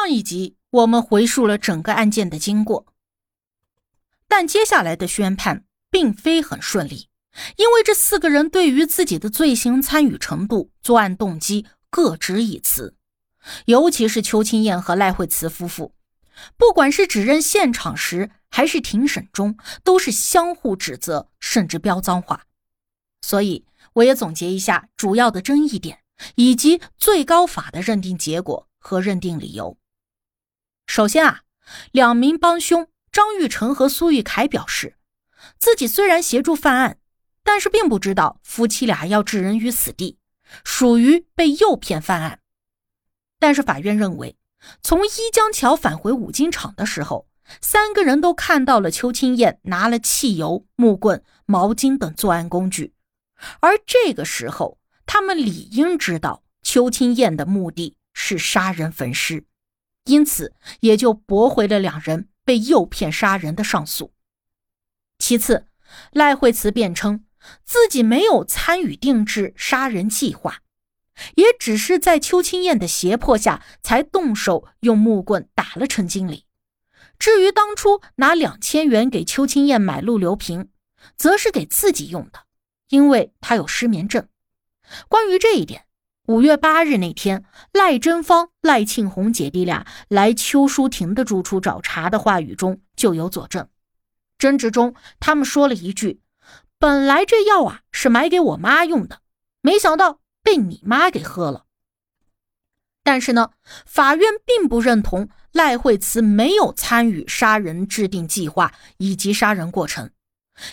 上一集我们回述了整个案件的经过，但接下来的宣判并非很顺利，因为这四个人对于自己的罪行参与程度、作案动机各执一词，尤其是邱清燕和赖惠慈夫妇，不管是指认现场时还是庭审中，都是相互指责，甚至飙脏话。所以，我也总结一下主要的争议点，以及最高法的认定结果和认定理由。首先啊，两名帮凶张玉成和苏玉凯表示，自己虽然协助犯案，但是并不知道夫妻俩要置人于死地，属于被诱骗犯案。但是法院认为，从一江桥返回五金厂的时候，三个人都看到了邱青燕拿了汽油、木棍、毛巾等作案工具，而这个时候他们理应知道邱青燕的目的是杀人焚尸。因此，也就驳回了两人被诱骗杀人的上诉。其次，赖惠慈辩称自己没有参与定制杀人计划，也只是在邱清燕的胁迫下才动手用木棍打了陈经理。至于当初拿两千元给邱清燕买陆流平，则是给自己用的，因为他有失眠症。关于这一点。五月八日那天，赖真芳、赖庆红姐弟俩来邱淑婷的住处找茬的话语中就有佐证。争执中，他们说了一句：“本来这药啊是买给我妈用的，没想到被你妈给喝了。”但是呢，法院并不认同赖惠慈没有参与杀人制定计划以及杀人过程，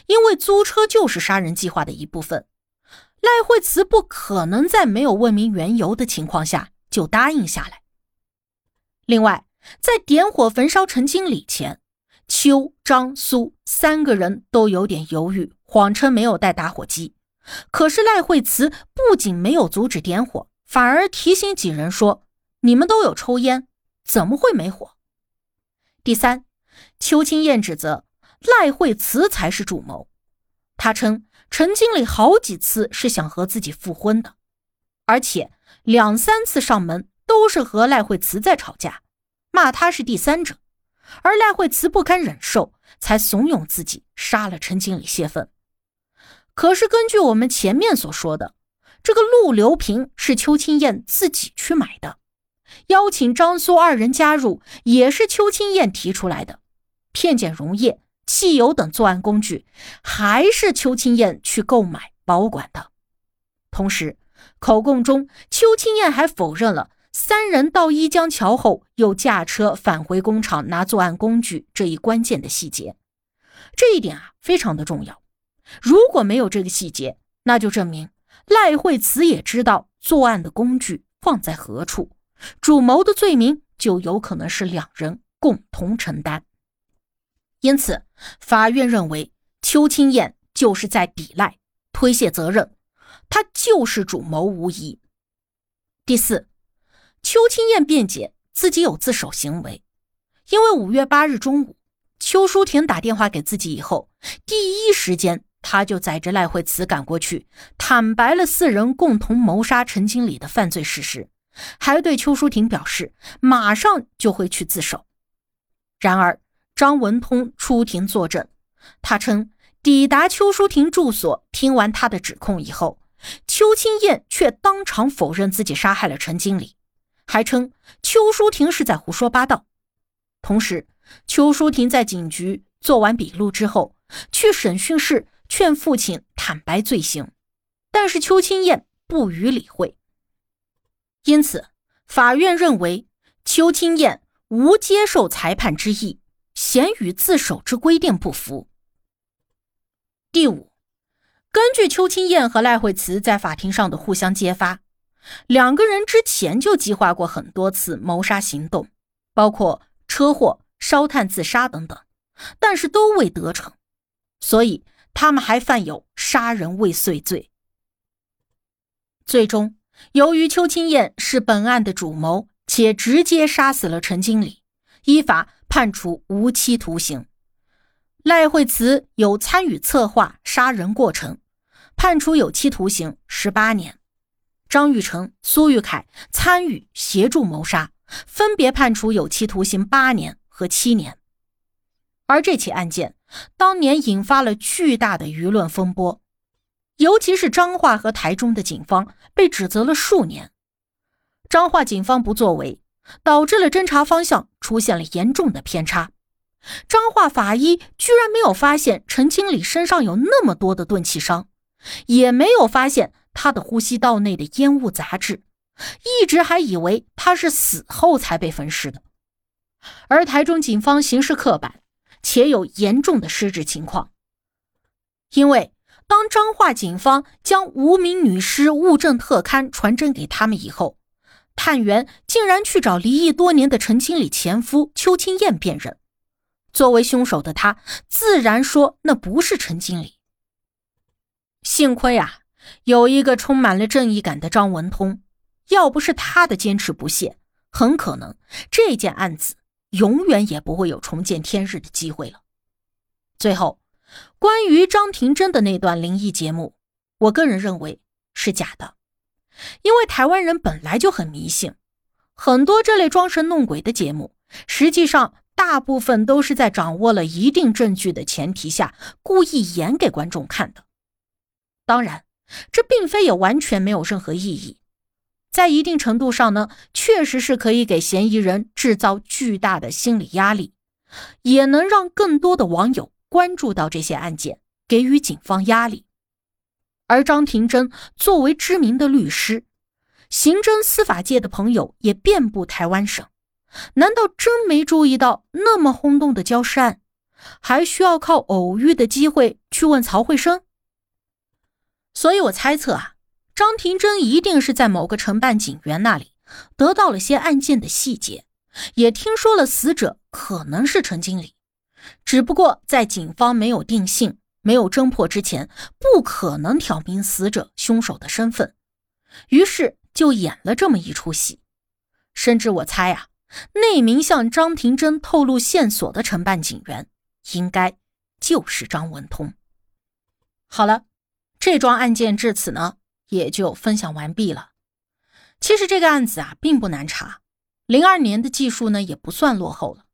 因为租车就是杀人计划的一部分。赖惠慈不可能在没有问明缘由的情况下就答应下来。另外，在点火焚烧陈经理前，邱、张、苏三个人都有点犹豫，谎称没有带打火机。可是赖惠慈不仅没有阻止点火，反而提醒几人说：“你们都有抽烟，怎么会没火？”第三，邱青燕指责赖惠慈才是主谋，他称。陈经理好几次是想和自己复婚的，而且两三次上门都是和赖慧慈在吵架，骂他是第三者，而赖慧慈不堪忍受，才怂恿自己杀了陈经理泄愤。可是根据我们前面所说的，这个陆流平是邱青燕自己去买的，邀请张苏二人加入也是邱青燕提出来的，片检溶液。汽油等作案工具，还是邱青燕去购买保管的。同时，口供中邱青燕还否认了三人到一江桥后又驾车返回工厂拿作案工具这一关键的细节。这一点啊，非常的重要。如果没有这个细节，那就证明赖惠慈也知道作案的工具放在何处，主谋的罪名就有可能是两人共同承担。因此，法院认为邱青燕就是在抵赖、推卸责任，她就是主谋无疑。第四，邱青燕辩解自己有自首行为，因为五月八日中午，邱淑婷打电话给自己以后，第一时间他就载着赖慧慈赶过去，坦白了四人共同谋杀陈经理的犯罪事实，还对邱淑婷表示马上就会去自首。然而，张文通出庭作证，他称抵达邱淑婷住所，听完他的指控以后，邱清燕却当场否认自己杀害了陈经理，还称邱淑婷是在胡说八道。同时，邱淑婷在警局做完笔录之后，去审讯室劝父亲坦白罪行，但是邱清燕不予理会。因此，法院认为邱清燕无接受裁判之意。嫌与自首之规定不符。第五，根据邱青燕和赖慧慈在法庭上的互相揭发，两个人之前就计划过很多次谋杀行动，包括车祸、烧炭自杀等等，但是都未得逞，所以他们还犯有杀人未遂罪。最终，由于邱清燕是本案的主谋，且直接杀死了陈经理，依法判处无期徒刑。赖惠慈有参与策划杀人过程，判处有期徒刑十八年。张玉成、苏玉凯参与协助谋杀，分别判处有期徒刑八年和七年。而这起案件当年引发了巨大的舆论风波，尤其是彰化和台中的警方被指责了数年。彰化警方不作为，导致了侦查方向出现了严重的偏差。彰化法医居然没有发现陈经理身上有那么多的钝器伤，也没有发现。他的呼吸道内的烟雾杂质，一直还以为他是死后才被焚尸的。而台中警方行事刻板，且有严重的失职情况。因为当彰化警方将无名女尸物证特刊传真给他们以后，探员竟然去找离异多年的陈经理前夫邱清燕辨认。作为凶手的他，自然说那不是陈经理。幸亏啊。有一个充满了正义感的张文通，要不是他的坚持不懈，很可能这件案子永远也不会有重见天日的机会了。最后，关于张庭珍的那段灵异节目，我个人认为是假的，因为台湾人本来就很迷信，很多这类装神弄鬼的节目，实际上大部分都是在掌握了一定证据的前提下，故意演给观众看的。当然。这并非也完全没有任何意义，在一定程度上呢，确实是可以给嫌疑人制造巨大的心理压力，也能让更多的网友关注到这些案件，给予警方压力。而张庭珍作为知名的律师，刑侦司法界的朋友也遍布台湾省，难道真没注意到那么轰动的焦尸案，还需要靠偶遇的机会去问曹慧生？所以我猜测啊，张庭珍一定是在某个承办警员那里得到了些案件的细节，也听说了死者可能是陈经理，只不过在警方没有定性、没有侦破之前，不可能挑明死者凶手的身份，于是就演了这么一出戏。甚至我猜啊，那名向张庭珍透露线索的承办警员，应该就是张文通。好了。这桩案件至此呢，也就分享完毕了。其实这个案子啊，并不难查，零二年的技术呢，也不算落后了。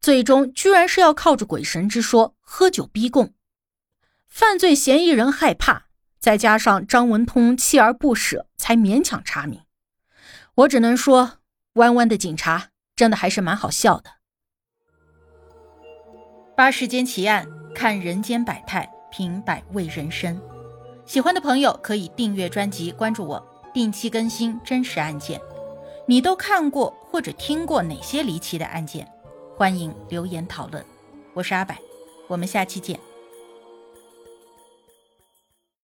最终居然是要靠着鬼神之说，喝酒逼供，犯罪嫌疑人害怕，再加上张文通锲而不舍，才勉强查明。我只能说，弯弯的警察真的还是蛮好笑的。八世间奇案，看人间百态，品百味人生。喜欢的朋友可以订阅专辑，关注我，定期更新真实案件。你都看过或者听过哪些离奇的案件？欢迎留言讨论。我是阿柏，我们下期见。